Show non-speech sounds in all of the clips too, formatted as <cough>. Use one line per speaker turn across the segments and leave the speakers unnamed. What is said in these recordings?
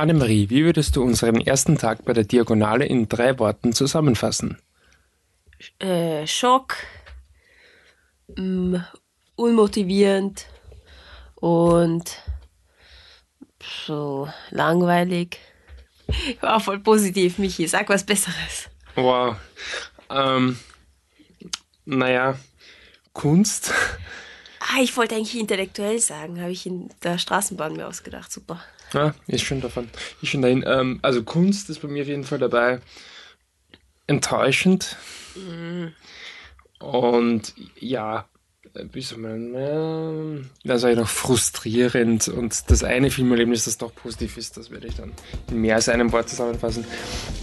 Annemarie, wie würdest du unseren ersten Tag bei der Diagonale in drei Worten zusammenfassen?
Äh, Schock, mh, mm, unmotivierend und so langweilig. War voll positiv, Michi. Sag was Besseres.
Wow. Ähm, naja, Kunst.
Ah, ich wollte eigentlich intellektuell sagen, habe ich in der Straßenbahn mir ausgedacht. Super.
Ja, ist schon davon. Ist schon dahin. Ähm, also Kunst ist bei mir auf jeden Fall dabei. Enttäuschend. Mhm. Und ja, wie soll man, also noch frustrierend. Und das eine Filmerlebnis, das doch positiv ist, das werde ich dann in mehr als einem Wort zusammenfassen.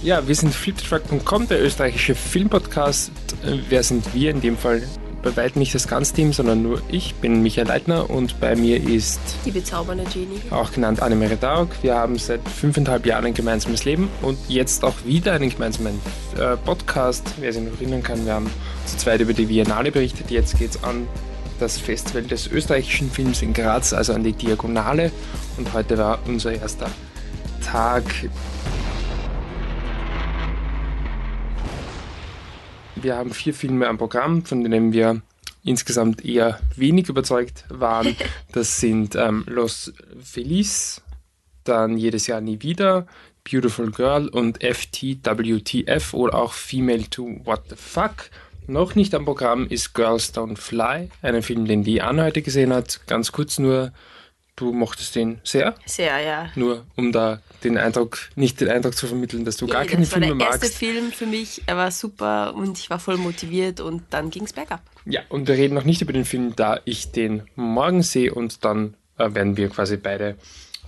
Ja, wir sind fliptruck.com, der österreichische Filmpodcast. Äh, wer sind wir? In dem Fall bei weitem nicht das ganze Team, sondern nur ich bin Michael Leitner und bei mir ist
die bezaubernde Genie,
auch genannt Annemarie Daug. Wir haben seit fünfeinhalb Jahren ein gemeinsames Leben und jetzt auch wieder einen gemeinsamen äh, Podcast. Wer sich noch erinnern kann, wir haben zu zweit über die Biennale berichtet. Jetzt geht es an das Festival des österreichischen Films in Graz, also an die Diagonale. Und heute war unser erster Tag Wir haben vier Filme am Programm, von denen wir insgesamt eher wenig überzeugt waren. <laughs> Das sind ähm, Los Feliz, dann Jedes Jahr nie wieder, Beautiful Girl und FTWTF oder auch Female to What the Fuck. Noch nicht am Programm ist Girls Don't Fly, ein Film, den die Anna heute gesehen hat. Ganz kurz nur, du mochtest den sehr?
Sehr, ja.
Nur um da den Eindruck, nicht den Eindruck zu vermitteln, dass du ja, gar keine Filme magst. Das war
der erste Film für mich, er war super und ich war voll motiviert und dann ging es bergab.
Ja, und wir reden noch nicht über den Film, da ich den morgen sehe und dann äh, werden wir quasi beide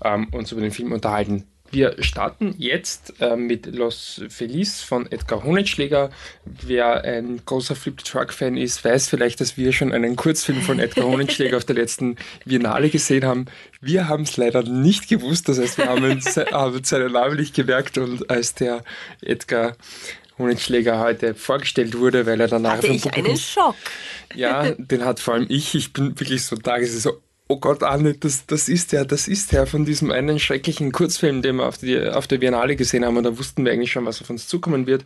ähm, uns über den Film unterhalten. Wir starten jetzt äh, mit Los Feliz von Edgar Honigschläger. Wer ein großer Flip Truck Fan ist, weiß vielleicht, dass wir schon einen Kurzfilm von Edgar <laughs> Honigschläger auf der letzten Biennale gesehen haben. Wir haben es leider nicht gewusst, das heißt, wir haben, uns, haben seinen Namen nicht gemerkt und als der Edgar Honigschläger heute vorgestellt wurde, weil er danach
Hatte ich einen Schock.
Ja, den hat vor allem ich. Ich bin wirklich so da, es ist so oh Gott, Anne, das, das ist der, das ist der von diesem einen schrecklichen Kurzfilm, den wir auf, die, auf der Biennale gesehen haben. Und da wussten wir eigentlich schon, was auf uns zukommen wird.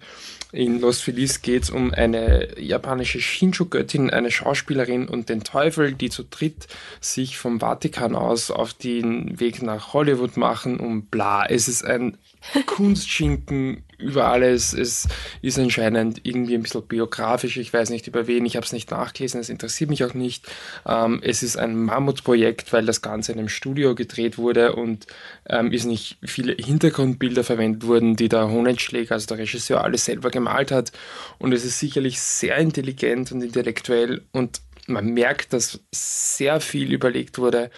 In Los Feliz geht es um eine japanische Shinshu-Göttin, eine Schauspielerin und den Teufel, die zu dritt sich vom Vatikan aus auf den Weg nach Hollywood machen und bla. Es ist ein Kunstschinken über alles. Es ist anscheinend irgendwie ein bisschen biografisch. Ich weiß nicht über wen. Ich habe es nicht nachgelesen. Es interessiert mich auch nicht. Ähm, es ist ein Mammutprojekt, weil das Ganze in einem Studio gedreht wurde und ähm, ist nicht viele Hintergrundbilder verwendet wurden, die der Honenschläger, also der Regisseur, alles selber gemalt hat. Und es ist sicherlich sehr intelligent und intellektuell und man merkt, dass sehr viel überlegt wurde,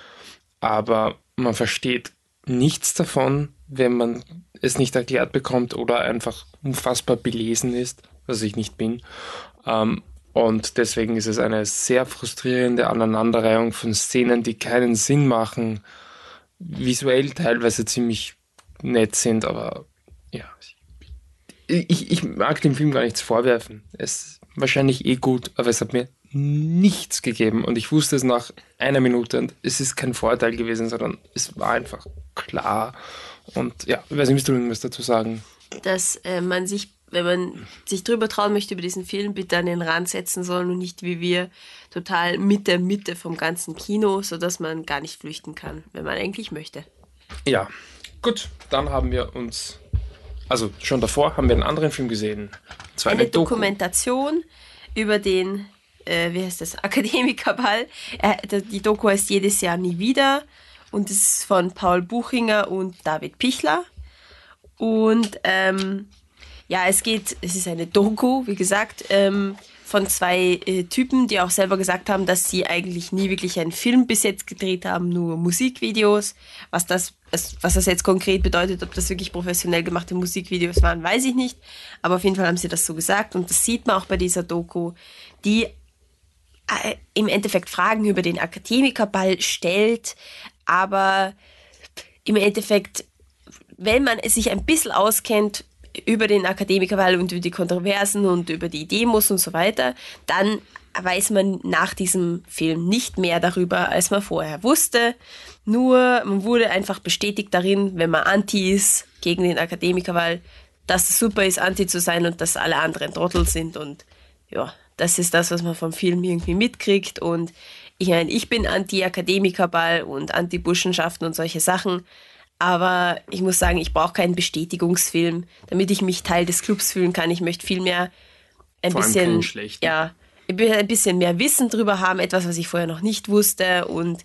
aber man versteht nichts davon, wenn man es nicht erklärt bekommt oder einfach unfassbar belesen ist, was ich nicht bin. Ähm, und deswegen ist es eine sehr frustrierende Aneinanderreihung von Szenen, die keinen Sinn machen, visuell teilweise ziemlich nett sind, aber ja, ich, ich mag dem Film gar nichts vorwerfen. Es ist wahrscheinlich eh gut, aber es hat mir nichts gegeben und ich wusste es nach einer Minute und es ist kein Vorteil gewesen, sondern es war einfach klar und ja, ich weiß nicht, willst du irgendwas dazu sagen?
Dass äh, man sich, wenn man sich drüber trauen möchte über diesen Film, bitte an den Rand setzen soll und nicht wie wir total mit der Mitte vom ganzen Kino, sodass man gar nicht flüchten kann, wenn man eigentlich möchte.
Ja, gut, dann haben wir uns, also schon davor haben wir einen anderen Film gesehen.
Zwar eine, eine Dokumentation über den, äh, wie heißt das, <laughs> Akademikerball. Äh, die Doku heißt jedes Jahr nie wieder und es ist von Paul Buchinger und David Pichler. Und ähm, ja, es geht, es ist eine Doku, wie gesagt, ähm, von zwei äh, Typen, die auch selber gesagt haben, dass sie eigentlich nie wirklich einen Film bis jetzt gedreht haben, nur Musikvideos. Was das, was das jetzt konkret bedeutet, ob das wirklich professionell gemachte Musikvideos waren, weiß ich nicht. Aber auf jeden Fall haben sie das so gesagt und das sieht man auch bei dieser Doku, die äh, im Endeffekt Fragen über den Akademikerball stellt, aber im Endeffekt, wenn man sich ein bisschen auskennt über den Akademikerwahl und über die Kontroversen und über die Demos und so weiter, dann weiß man nach diesem Film nicht mehr darüber, als man vorher wusste. Nur man wurde einfach bestätigt darin, wenn man anti ist gegen den Akademikerwahl, dass es super ist, anti zu sein und dass alle anderen Trottel sind. Und ja, das ist das, was man vom Film irgendwie mitkriegt. Und ich meine, ich bin anti-Akademikerball und anti-Burschenschaften und solche Sachen. Aber ich muss sagen, ich brauche keinen Bestätigungsfilm, damit ich mich Teil des Clubs fühlen kann. Ich möchte vielmehr ein Vor bisschen, ja, ein bisschen mehr Wissen drüber haben, etwas, was ich vorher noch nicht wusste. Und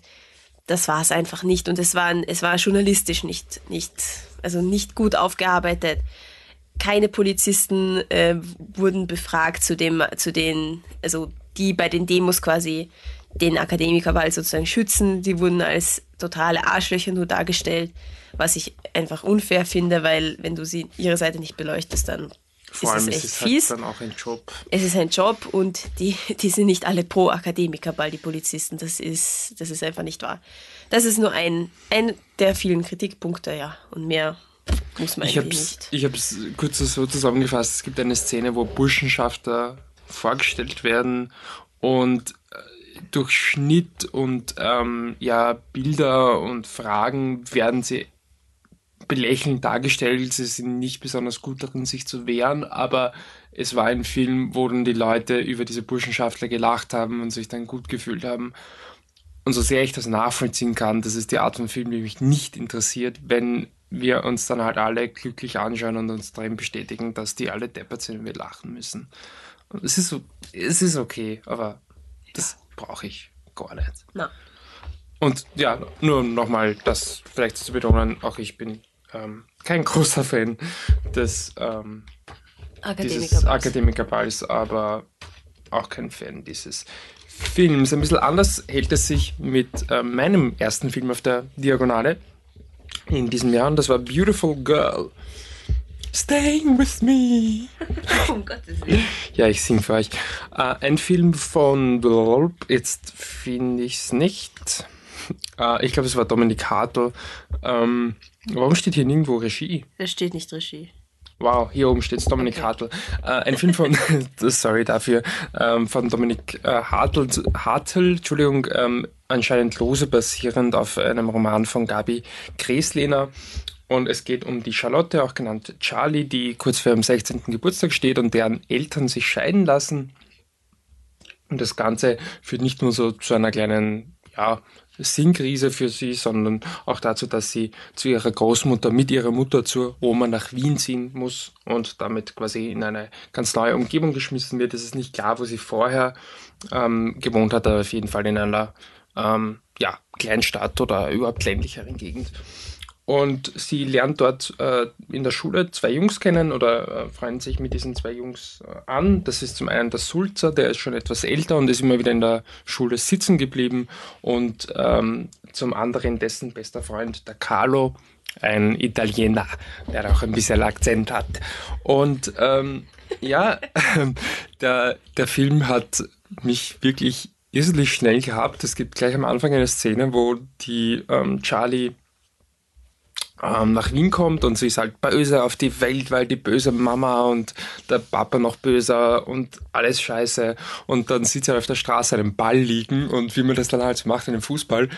das war es einfach nicht. Und es war, es war journalistisch nicht, nicht, also nicht gut aufgearbeitet. Keine Polizisten äh, wurden befragt zu dem, zu den, also die bei den Demos quasi den Akademikerwahl sozusagen schützen. Die wurden als totale Arschlöcher nur dargestellt, was ich einfach unfair finde, weil wenn du sie ihre Seite nicht beleuchtest, dann
vor allem ist es, ist es halt dann auch ein Job.
Es ist ein Job und die, die sind nicht alle pro Akademikerball, die Polizisten. Das ist, das ist einfach nicht wahr. Das ist nur ein, ein der vielen Kritikpunkte, ja. Und mehr muss man
ich
eigentlich nicht.
Ich habe es kurz so zusammengefasst. Es gibt eine Szene, wo Burschenschafter vorgestellt werden und äh, durch Schnitt und ähm, ja, Bilder und Fragen werden sie belächelnd dargestellt. Sie sind nicht besonders gut darin, sich zu wehren, aber es war ein Film, wo dann die Leute über diese Burschenschaftler gelacht haben und sich dann gut gefühlt haben. Und so sehr ich das nachvollziehen kann, das ist die Art von Film, die mich nicht interessiert, wenn wir uns dann halt alle glücklich anschauen und uns darin bestätigen, dass die alle deppert sind und wir lachen müssen. Es ist, es ist okay, aber das brauche ich gar nicht.
Na.
Und ja, nur nochmal das vielleicht zu betonen, auch ich bin ähm, kein großer Fan des ähm, Akademikerballs. Akademikerballs, aber auch kein Fan dieses Films. Ein bisschen anders hält es sich mit äh, meinem ersten Film auf der Diagonale in diesem Jahr und das war Beautiful Girl. Staying with me. <laughs>
um Gottes Willen.
Ja, ich sing für euch. Äh, ein Film von, jetzt finde ich es nicht. Äh, ich glaube, es war Dominik Hartl. Ähm, warum steht hier nirgendwo Regie?
Da steht nicht Regie.
Wow, hier oben steht es Dominik okay. Hartl. Äh, ein Film von, <laughs> sorry dafür, ähm, von Dominik äh, Hartl, Hartl, Entschuldigung, ähm, anscheinend lose basierend auf einem Roman von Gabi Kreslehner. Und es geht um die Charlotte, auch genannt Charlie, die kurz vor ihrem 16. Geburtstag steht und deren Eltern sich scheiden lassen. Und das Ganze führt nicht nur so zu einer kleinen ja, Sinnkrise für sie, sondern auch dazu, dass sie zu ihrer Großmutter mit ihrer Mutter zur Oma nach Wien ziehen muss und damit quasi in eine ganz neue Umgebung geschmissen wird. Es ist nicht klar, wo sie vorher ähm, gewohnt hat, aber auf jeden Fall in einer ähm, ja, Kleinstadt oder überhaupt ländlicheren Gegend. Und sie lernt dort äh, in der Schule zwei Jungs kennen oder äh, freundet sich mit diesen zwei Jungs äh, an. Das ist zum einen der Sulzer, der ist schon etwas älter und ist immer wieder in der Schule sitzen geblieben. Und ähm, zum anderen dessen bester Freund, der Carlo, ein Italiener, der auch ein bisschen Akzent hat. Und ähm, ja, <laughs> der, der Film hat mich wirklich irrsinnig schnell gehabt. Es gibt gleich am Anfang eine Szene, wo die ähm, Charlie ähm, nach Wien kommt und sie ist halt böse auf die Welt, weil die böse Mama und der Papa noch böser und alles scheiße. Und dann sieht sie halt auf der Straße einen Ball liegen und wie man das dann halt so macht in dem Fußball,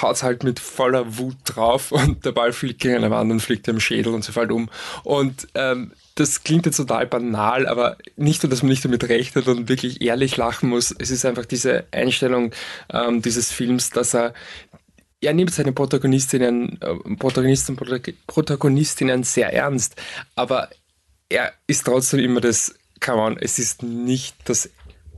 haut halt mit voller Wut drauf und der Ball fliegt gegen eine Wand und fliegt im Schädel und sie fällt um. Und ähm, das klingt jetzt total banal, aber nicht nur, dass man nicht damit rechnet und wirklich ehrlich lachen muss. Es ist einfach diese Einstellung ähm, dieses Films, dass er er nimmt seine Protagonistinnen, äh, Protagonisten Protagonistinnen sehr ernst, aber er ist trotzdem immer das, come on, es ist nicht das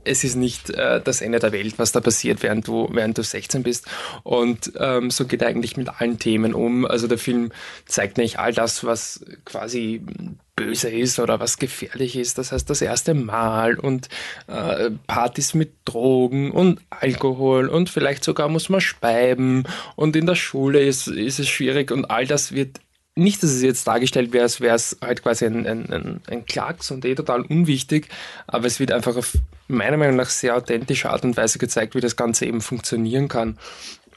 es ist nicht äh, das Ende der Welt, was da passiert, während du, während du 16 bist. Und ähm, so geht er eigentlich mit allen Themen um. Also der Film zeigt nicht all das, was quasi böse ist oder was gefährlich ist. Das heißt, das erste Mal und äh, Partys mit Drogen und Alkohol und vielleicht sogar muss man speiben und in der Schule ist, ist es schwierig und all das wird nicht, dass es jetzt dargestellt wäre, als wäre es halt quasi ein, ein, ein, ein Klacks und eh total unwichtig, aber es wird einfach auf meiner Meinung nach sehr authentische Art und Weise gezeigt, wie das Ganze eben funktionieren kann.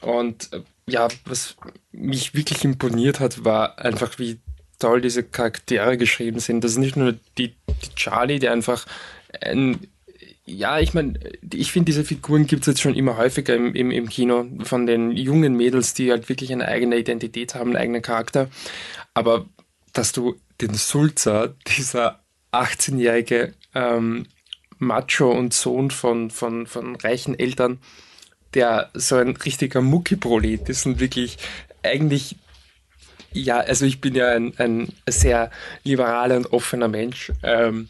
Und äh, ja, was mich wirklich imponiert hat, war einfach, wie toll diese Charaktere geschrieben sind. Das ist nicht nur die, die Charlie, die einfach ein ja, ich meine, ich finde, diese Figuren gibt es jetzt schon immer häufiger im, im, im Kino von den jungen Mädels, die halt wirklich eine eigene Identität haben, einen eigenen Charakter. Aber dass du den Sulzer, dieser 18-jährige ähm, Macho und Sohn von, von, von reichen Eltern, der so ein richtiger Muckiprolet ist und wirklich eigentlich ja, also ich bin ja ein, ein sehr liberaler und offener Mensch. Ähm,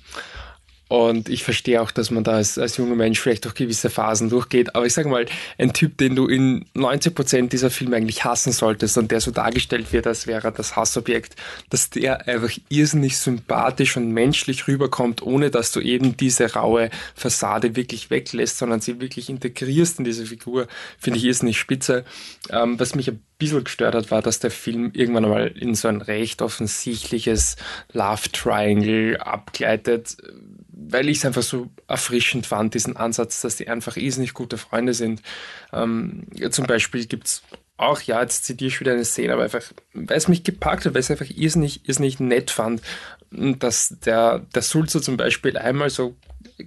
und ich verstehe auch, dass man da als, als junger Mensch vielleicht durch gewisse Phasen durchgeht. Aber ich sage mal, ein Typ, den du in 90 Prozent dieser Filme eigentlich hassen solltest und der so dargestellt wird, als wäre das Hassobjekt, dass der einfach irrsinnig sympathisch und menschlich rüberkommt, ohne dass du eben diese raue Fassade wirklich weglässt, sondern sie wirklich integrierst in diese Figur, finde ich irrsinnig spitze. Ähm, was mich ein bisschen gestört hat, war, dass der Film irgendwann einmal in so ein recht offensichtliches Love Triangle abgleitet weil ich es einfach so erfrischend fand, diesen Ansatz, dass die einfach irrsinnig gute Freunde sind. Ähm, zum Beispiel gibt es auch, ja, jetzt zitiere ich wieder eine Szene, aber einfach, weil es mich gepackt hat, weil es einfach irrsinnig, irrsinnig nett fand, dass der, der Sulzer zum Beispiel einmal so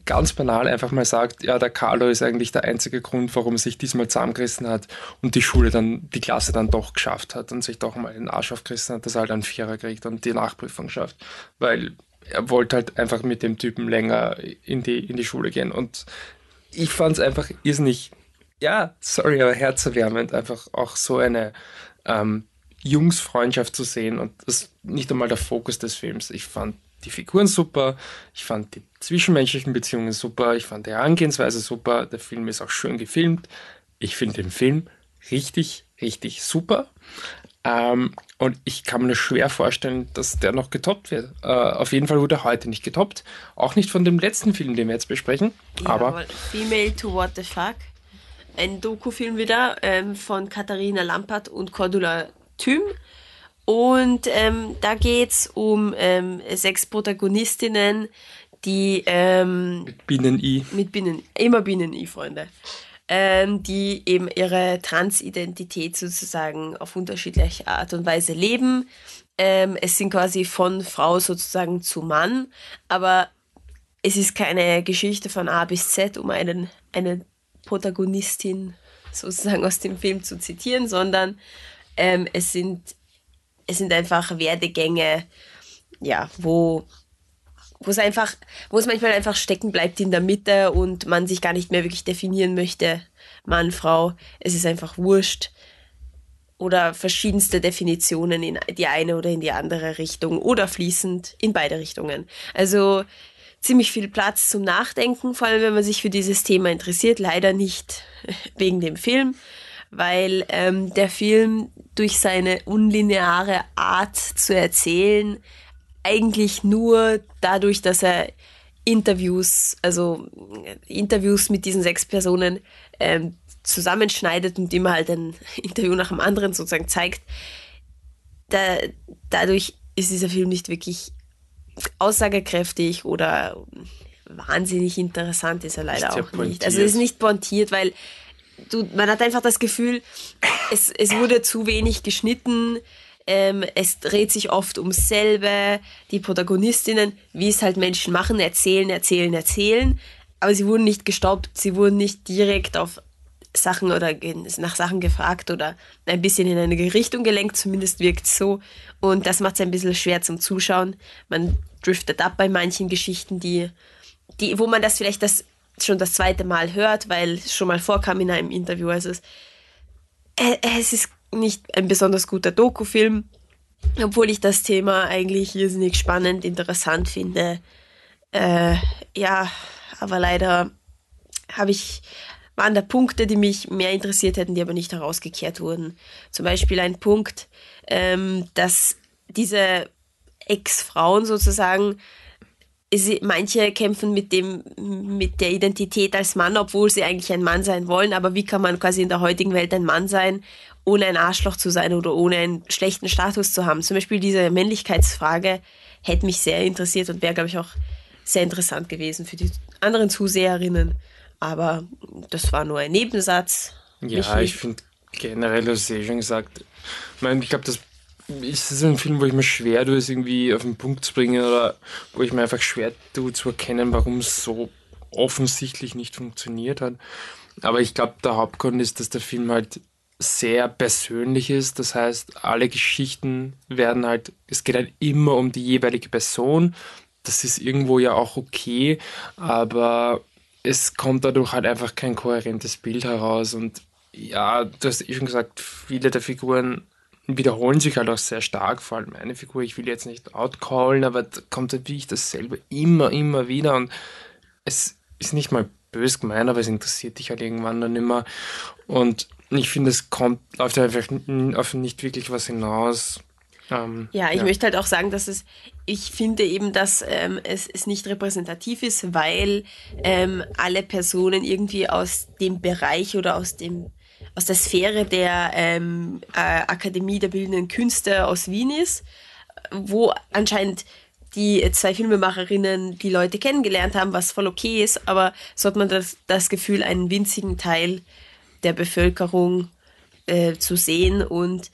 ganz banal einfach mal sagt, ja, der Carlo ist eigentlich der einzige Grund, warum er sich diesmal zusammengerissen hat und die Schule dann, die Klasse dann doch geschafft hat und sich doch mal den Arsch aufgerissen hat, dass er halt einen Vierer kriegt und die Nachprüfung schafft. Weil er wollte halt einfach mit dem Typen länger in die, in die Schule gehen. Und ich fand es einfach irrsinnig, ja, sorry, aber herzerwärmend, einfach auch so eine ähm, Jungsfreundschaft zu sehen. Und das ist nicht einmal der Fokus des Films. Ich fand die Figuren super, ich fand die zwischenmenschlichen Beziehungen super, ich fand die Herangehensweise super, der Film ist auch schön gefilmt. Ich finde den Film richtig, richtig super. Ähm, und ich kann mir schwer vorstellen, dass der noch getoppt wird. Äh, auf jeden Fall wurde er heute nicht getoppt. Auch nicht von dem letzten Film, den wir jetzt besprechen. Ja, aber
Female to What the Fuck. Ein Doku-Film wieder ähm, von Katharina Lampert und Cordula Thüm. Und ähm, da geht es um ähm, sechs Protagonistinnen, die. Ähm,
mit Binnen-I.
Mit Binnen, immer Binnen-I, Freunde ähm, die eben ihre Transidentität sozusagen auf unterschiedliche Art und Weise leben. Ähm, es sind quasi von Frau sozusagen zu Mann, aber es ist keine Geschichte von A bis Z, um einen, eine Protagonistin sozusagen aus dem Film zu zitieren, sondern ähm, es, sind, es sind einfach Werdegänge, ja, wo wo es einfach, wo es manchmal einfach stecken bleibt in der Mitte und man sich gar nicht mehr wirklich definieren möchte, Mann, Frau, es ist einfach wurscht. Oder verschiedenste Definitionen in die eine oder in die andere Richtung oder fließend in beide Richtungen. Also ziemlich viel Platz zum Nachdenken, vor allem wenn man sich für dieses Thema interessiert. Leider nicht <laughs> wegen dem Film, weil ähm, der Film durch seine unlineare Art zu erzählen eigentlich nur dadurch, dass er Interviews, also Interviews mit diesen sechs Personen ähm, zusammenschneidet und immer halt ein <laughs> Interview nach dem anderen sozusagen zeigt. Da, dadurch ist dieser Film nicht wirklich aussagekräftig oder wahnsinnig interessant ist er leider auch nicht. Also es ist nicht pointiert, weil du, man hat einfach das Gefühl, es, es wurde zu wenig geschnitten, ähm, es dreht sich oft ums selbe. Die Protagonistinnen, wie es halt Menschen machen, erzählen, erzählen, erzählen. Aber sie wurden nicht gestoppt, sie wurden nicht direkt auf Sachen oder nach Sachen gefragt oder ein bisschen in eine Richtung gelenkt, zumindest wirkt so. Und das macht es ein bisschen schwer zum Zuschauen. Man driftet ab bei manchen Geschichten, die, die, wo man das vielleicht das schon das zweite Mal hört, weil es schon mal vorkam in einem Interview. Also es, äh, es ist nicht ein besonders guter Dokufilm, obwohl ich das Thema eigentlich irrsinnig spannend, interessant finde. Äh, ja, aber leider habe ich waren da Punkte, die mich mehr interessiert hätten, die aber nicht herausgekehrt wurden. Zum Beispiel ein Punkt, ähm, dass diese Ex-Frauen sozusagen manche kämpfen mit dem, mit der Identität als Mann, obwohl sie eigentlich ein Mann sein wollen. Aber wie kann man quasi in der heutigen Welt ein Mann sein, ohne ein Arschloch zu sein oder ohne einen schlechten Status zu haben? Zum Beispiel diese Männlichkeitsfrage hätte mich sehr interessiert und wäre, glaube ich, auch sehr interessant gewesen für die anderen Zuseherinnen. Aber das war nur ein Nebensatz.
Ja, ich finde generell, du hast ja schon gesagt, ich, mein, ich glaube, das ist das ein Film, wo ich mir schwer tue, es irgendwie auf den Punkt zu bringen oder wo ich mir einfach schwer tue zu erkennen, warum es so offensichtlich nicht funktioniert hat. Aber ich glaube, der Hauptgrund ist, dass der Film halt sehr persönlich ist. Das heißt, alle Geschichten werden halt, es geht halt immer um die jeweilige Person. Das ist irgendwo ja auch okay, aber es kommt dadurch halt einfach kein kohärentes Bild heraus. Und ja, du hast eh schon gesagt, viele der Figuren wiederholen sich halt auch sehr stark, vor allem eine Figur, ich will jetzt nicht outcallen, aber da kommt halt wirklich dasselbe immer, immer wieder und es ist nicht mal bös gemeint, aber es interessiert dich halt irgendwann dann immer und ich finde, es kommt, läuft einfach auf nicht wirklich was hinaus.
Ähm, ja, ich ja. möchte halt auch sagen, dass es, ich finde eben, dass ähm, es, es nicht repräsentativ ist, weil ähm, alle Personen irgendwie aus dem Bereich oder aus dem aus der Sphäre der ähm, äh, Akademie der Bildenden Künste aus Wien ist, wo anscheinend die zwei Filmemacherinnen die Leute kennengelernt haben, was voll okay ist, aber so hat man das, das Gefühl, einen winzigen Teil der Bevölkerung äh, zu sehen und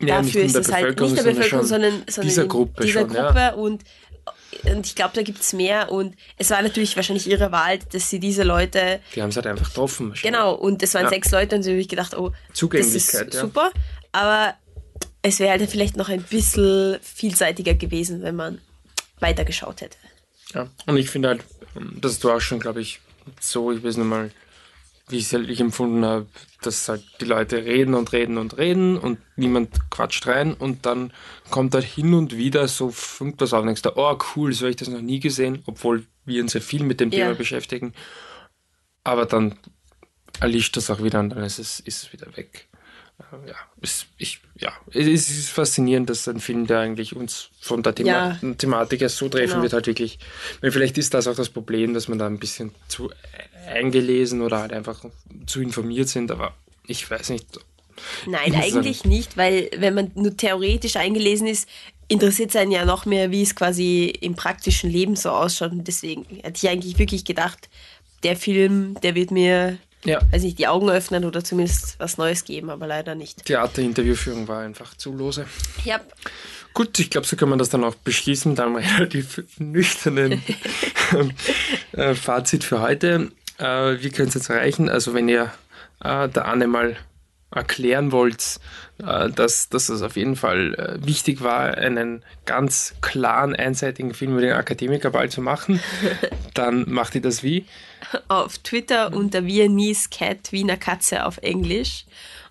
ja, dafür ist es halt nicht der Bevölkerung, sondern, sondern
dieser Gruppe,
dieser
schon,
Gruppe ja. und und ich glaube, da gibt es mehr und es war natürlich wahrscheinlich ihre Wahl, dass sie diese Leute.
Die haben es halt einfach getroffen.
Genau, und es waren ja. sechs Leute und sie habe ich gedacht, oh, das ist super. Aber es wäre halt vielleicht noch ein bisschen vielseitiger gewesen, wenn man weitergeschaut hätte.
Ja, und ich finde halt, das du auch schon, glaube ich, so, ich weiß nicht mal, wie ich es halt empfunden habe, dass halt die Leute reden und reden und reden und niemand quatscht rein und dann kommt halt hin und wieder so irgendwas auf und denkst da, oh cool, so habe ich das noch nie gesehen, obwohl wir uns ja viel mit dem Thema ja. beschäftigen. Aber dann erlischt das auch wieder und dann ist es, ist es wieder weg. Ja, es, ich, ja, es ist faszinierend, dass ein Film, der eigentlich uns von der Thema ja. Thematik erst so treffen genau. wird, halt wirklich. Vielleicht ist das auch das Problem, dass man da ein bisschen zu eingelesen oder halt einfach zu informiert sind, aber ich weiß nicht.
Nein, eigentlich nicht, weil wenn man nur theoretisch eingelesen ist, interessiert es einen ja noch mehr, wie es quasi im praktischen Leben so ausschaut. Und deswegen hätte ich eigentlich wirklich gedacht, der Film, der wird mir, ja. weiß nicht, die Augen öffnen oder zumindest was Neues geben, aber leider nicht.
Theaterinterviewführung war einfach zu lose.
Ja.
Gut, ich glaube, so kann man das dann auch beschließen, dann <laughs> relativ nüchternen äh, Fazit für heute. Äh, wie könnt ihr es erreichen? Also wenn ihr äh, der Anne mal erklären wollt, äh, dass, dass es auf jeden Fall wichtig war, einen ganz klaren, einseitigen Film über den Akademikerball zu machen, <laughs> dann macht ihr das wie?
Auf Twitter unter Viennese Cat, Wiener Katze auf Englisch.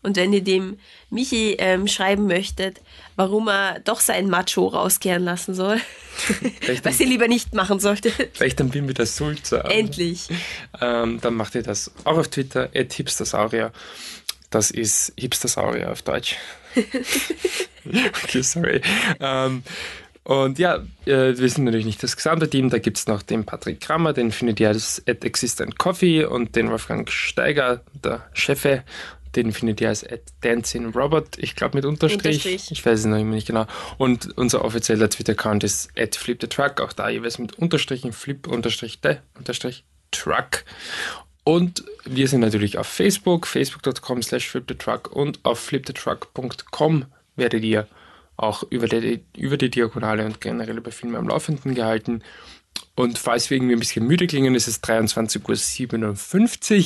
Und wenn ihr dem Michi ähm, schreiben möchtet, warum er doch seinen Macho rauskehren lassen soll, <laughs> was ihr lieber nicht machen solltet.
Vielleicht dann bin wir das Sulzer.
Endlich.
Ähm, dann macht ihr das auch auf Twitter, at hipstersaurier. Das ist Hipstersaurier auf Deutsch. <laughs> okay, sorry. Ähm, und ja, äh, wir sind natürlich nicht das gesamte Team. Da gibt es noch den Patrick Krammer, den findet ihr als at Existent Coffee und den Wolfgang Steiger, der Chefe, den findet ihr als Dancing Robot, ich glaube mit Unterstrich. Unterstrich. Ich weiß es noch immer nicht genau. Und unser offizieller Twitter-Account ist at Flip the Truck, auch da jeweils mit Unterstrichen, Flip Unterstrich the Unterstrich Truck. Und wir sind natürlich auf Facebook, facebook.com slash flipthetruck und auf flipthetruck.com werdet ihr auch über die, über die Diagonale und generell über Filme am Laufenden gehalten. Und falls wir irgendwie ein bisschen müde klingen, ist es 23.57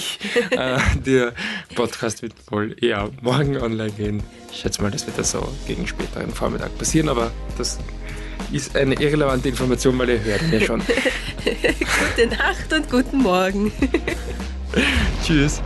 Uhr. <laughs> äh, der Podcast wird wohl eher morgen online gehen. Ich schätze mal, das wird das so gegen späteren Vormittag passieren, aber das ist eine irrelevante Information, weil ihr hört mir schon. <laughs>
Gute Nacht und guten Morgen. <laughs>
Tschüss.